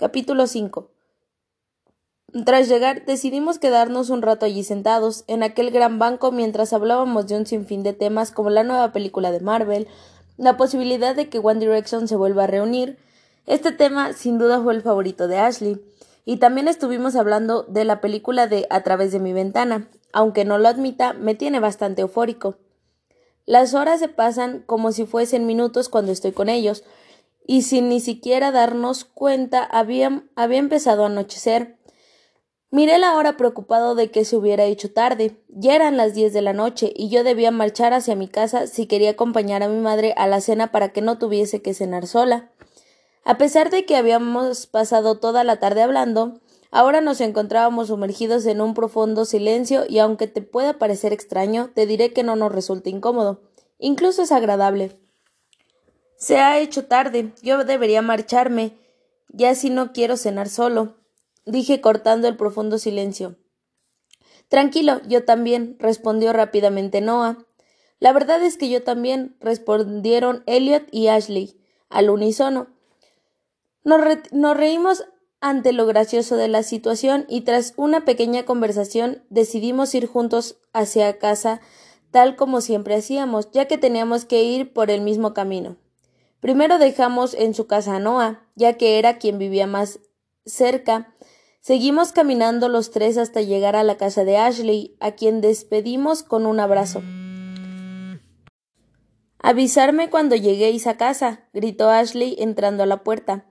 Capítulo 5 Tras llegar, decidimos quedarnos un rato allí sentados, en aquel gran banco, mientras hablábamos de un sinfín de temas como la nueva película de Marvel, la posibilidad de que One Direction se vuelva a reunir. Este tema, sin duda, fue el favorito de Ashley. Y también estuvimos hablando de la película de A través de mi ventana. Aunque no lo admita, me tiene bastante eufórico. Las horas se pasan como si fuesen minutos cuando estoy con ellos, y sin ni siquiera darnos cuenta había, había empezado a anochecer. Miré la hora preocupado de que se hubiera hecho tarde. Ya eran las diez de la noche y yo debía marchar hacia mi casa si quería acompañar a mi madre a la cena para que no tuviese que cenar sola. A pesar de que habíamos pasado toda la tarde hablando, ahora nos encontrábamos sumergidos en un profundo silencio y aunque te pueda parecer extraño, te diré que no nos resulta incómodo. Incluso es agradable. Se ha hecho tarde. Yo debería marcharme. Ya si no quiero cenar solo. dije cortando el profundo silencio. Tranquilo, yo también, respondió rápidamente Noah. La verdad es que yo también, respondieron Elliot y Ashley, al unísono. Nos, nos reímos ante lo gracioso de la situación y tras una pequeña conversación decidimos ir juntos hacia casa tal como siempre hacíamos, ya que teníamos que ir por el mismo camino. Primero dejamos en su casa a Noah, ya que era quien vivía más cerca. Seguimos caminando los tres hasta llegar a la casa de Ashley, a quien despedimos con un abrazo. Avisarme cuando lleguéis a casa, gritó Ashley entrando a la puerta.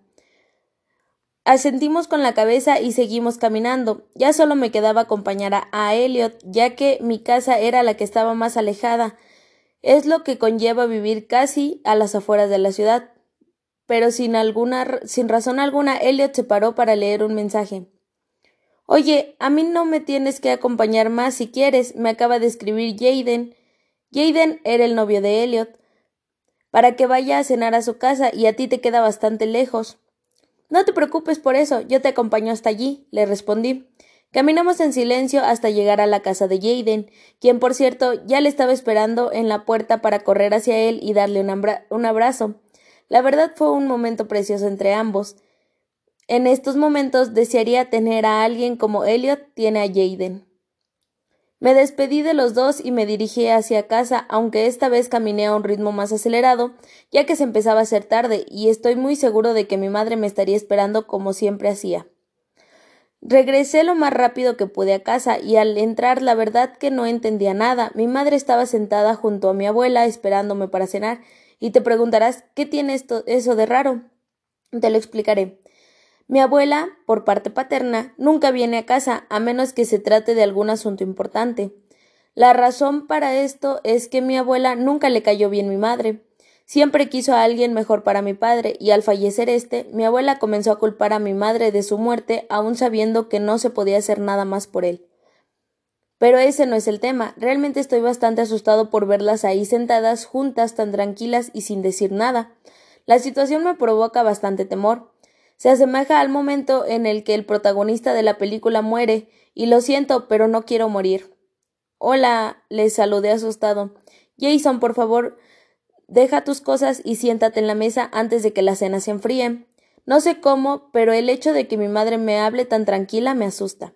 Asentimos con la cabeza y seguimos caminando. Ya solo me quedaba acompañar a Elliot, ya que mi casa era la que estaba más alejada, es lo que conlleva vivir casi a las afueras de la ciudad. Pero sin alguna sin razón alguna, Elliot se paró para leer un mensaje. Oye, a mí no me tienes que acompañar más si quieres, me acaba de escribir Jaden. Jaden era el novio de Elliot. Para que vaya a cenar a su casa y a ti te queda bastante lejos. No te preocupes por eso, yo te acompaño hasta allí, le respondí. Caminamos en silencio hasta llegar a la casa de Jaden, quien por cierto ya le estaba esperando en la puerta para correr hacia él y darle un, abrazo. La verdad fue un momento precioso entre ambos. En estos momentos desearía tener a alguien como Elliot tiene a Jaden. Me despedí de los dos y me dirigí hacia casa, aunque esta vez caminé a un ritmo más acelerado, ya que se empezaba a hacer tarde, y estoy muy seguro de que mi madre me estaría esperando como siempre hacía. Regresé lo más rápido que pude a casa y al entrar la verdad que no entendía nada. Mi madre estaba sentada junto a mi abuela esperándome para cenar y te preguntarás ¿qué tiene esto eso de raro? Te lo explicaré. Mi abuela, por parte paterna, nunca viene a casa a menos que se trate de algún asunto importante. La razón para esto es que mi abuela nunca le cayó bien mi madre. Siempre quiso a alguien mejor para mi padre, y al fallecer éste, mi abuela comenzó a culpar a mi madre de su muerte, aun sabiendo que no se podía hacer nada más por él. Pero ese no es el tema. Realmente estoy bastante asustado por verlas ahí sentadas, juntas, tan tranquilas y sin decir nada. La situación me provoca bastante temor. Se asemeja al momento en el que el protagonista de la película muere, y lo siento, pero no quiero morir. Hola, le saludé asustado. Jason, por favor, Deja tus cosas y siéntate en la mesa antes de que la cena se enfríe. No sé cómo, pero el hecho de que mi madre me hable tan tranquila me asusta.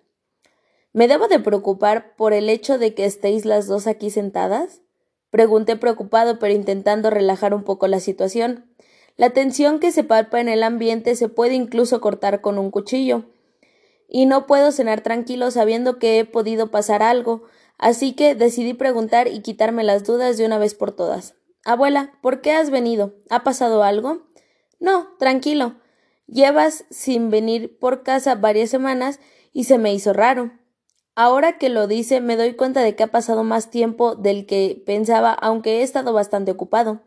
¿Me debo de preocupar por el hecho de que estéis las dos aquí sentadas? Pregunté preocupado, pero intentando relajar un poco la situación. La tensión que se palpa en el ambiente se puede incluso cortar con un cuchillo. Y no puedo cenar tranquilo sabiendo que he podido pasar algo, así que decidí preguntar y quitarme las dudas de una vez por todas. Abuela, ¿por qué has venido? ¿Ha pasado algo? No, tranquilo. Llevas sin venir por casa varias semanas y se me hizo raro. Ahora que lo dice, me doy cuenta de que ha pasado más tiempo del que pensaba, aunque he estado bastante ocupado.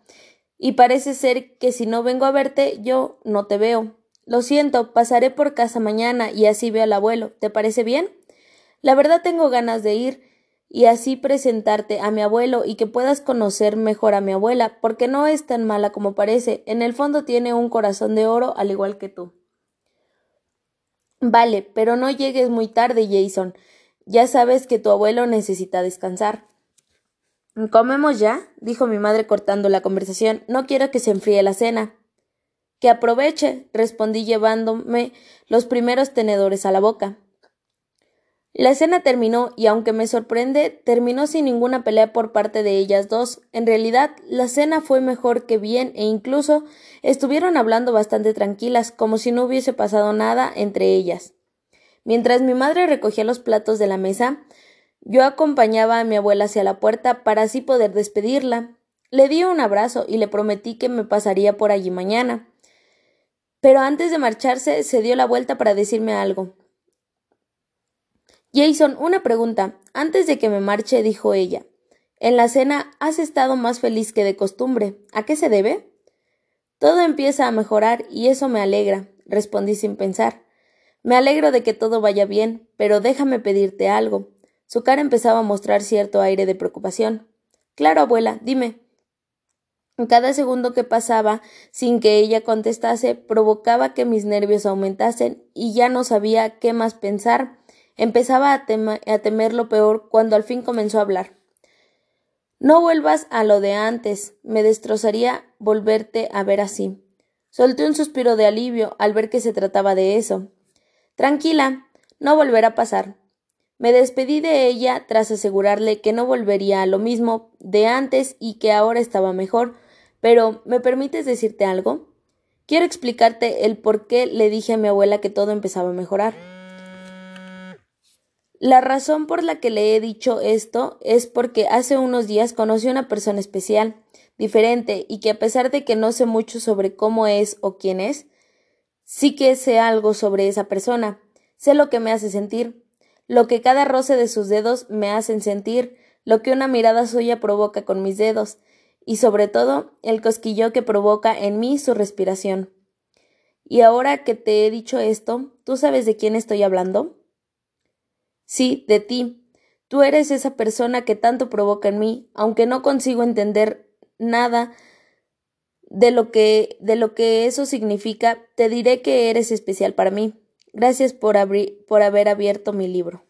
Y parece ser que si no vengo a verte, yo no te veo. Lo siento, pasaré por casa mañana y así veo al abuelo. ¿Te parece bien? La verdad tengo ganas de ir, y así presentarte a mi abuelo y que puedas conocer mejor a mi abuela, porque no es tan mala como parece, en el fondo tiene un corazón de oro al igual que tú. Vale, pero no llegues muy tarde, Jason. Ya sabes que tu abuelo necesita descansar. ¿Comemos ya? dijo mi madre cortando la conversación. No quiero que se enfríe la cena. Que aproveche, respondí llevándome los primeros tenedores a la boca. La escena terminó y aunque me sorprende, terminó sin ninguna pelea por parte de ellas dos. En realidad, la cena fue mejor que bien e incluso estuvieron hablando bastante tranquilas, como si no hubiese pasado nada entre ellas. Mientras mi madre recogía los platos de la mesa, yo acompañaba a mi abuela hacia la puerta para así poder despedirla. Le di un abrazo y le prometí que me pasaría por allí mañana. Pero antes de marcharse se dio la vuelta para decirme algo. Jason, una pregunta. Antes de que me marche, dijo ella. En la cena has estado más feliz que de costumbre. ¿A qué se debe? Todo empieza a mejorar y eso me alegra, respondí sin pensar. Me alegro de que todo vaya bien, pero déjame pedirte algo. Su cara empezaba a mostrar cierto aire de preocupación. Claro, abuela, dime. Cada segundo que pasaba sin que ella contestase provocaba que mis nervios aumentasen y ya no sabía qué más pensar Empezaba a, temer lo peor cuando al fin comenzó a hablar. No vuelvas a lo de antes. Me destrozaría volverte a ver así. Solté un suspiro de alivio al ver que se trataba de eso. Tranquila, no volverá a pasar. Me despedí de ella tras asegurarle que no volvería a lo mismo de antes y que ahora estaba mejor. Pero, ¿me permites decirte algo? Quiero explicarte el por qué le dije a mi abuela que todo empezaba a mejorar. La razón por la que le he dicho esto es porque hace unos días conocí a una persona especial, diferente, y que a pesar de que no sé mucho sobre cómo es o quién es, sí que sé algo sobre esa persona, sé lo que me hace sentir, lo que cada roce de sus dedos me hacen sentir, lo que una mirada suya provoca con mis dedos, y sobre todo el cosquillo que provoca en mí su respiración. Y ahora que te he dicho esto, ¿tú sabes de quién estoy hablando? Sí, de ti. Tú eres esa persona que tanto provoca en mí, aunque no consigo entender nada de lo que de lo que eso significa, te diré que eres especial para mí. Gracias por, por haber abierto mi libro.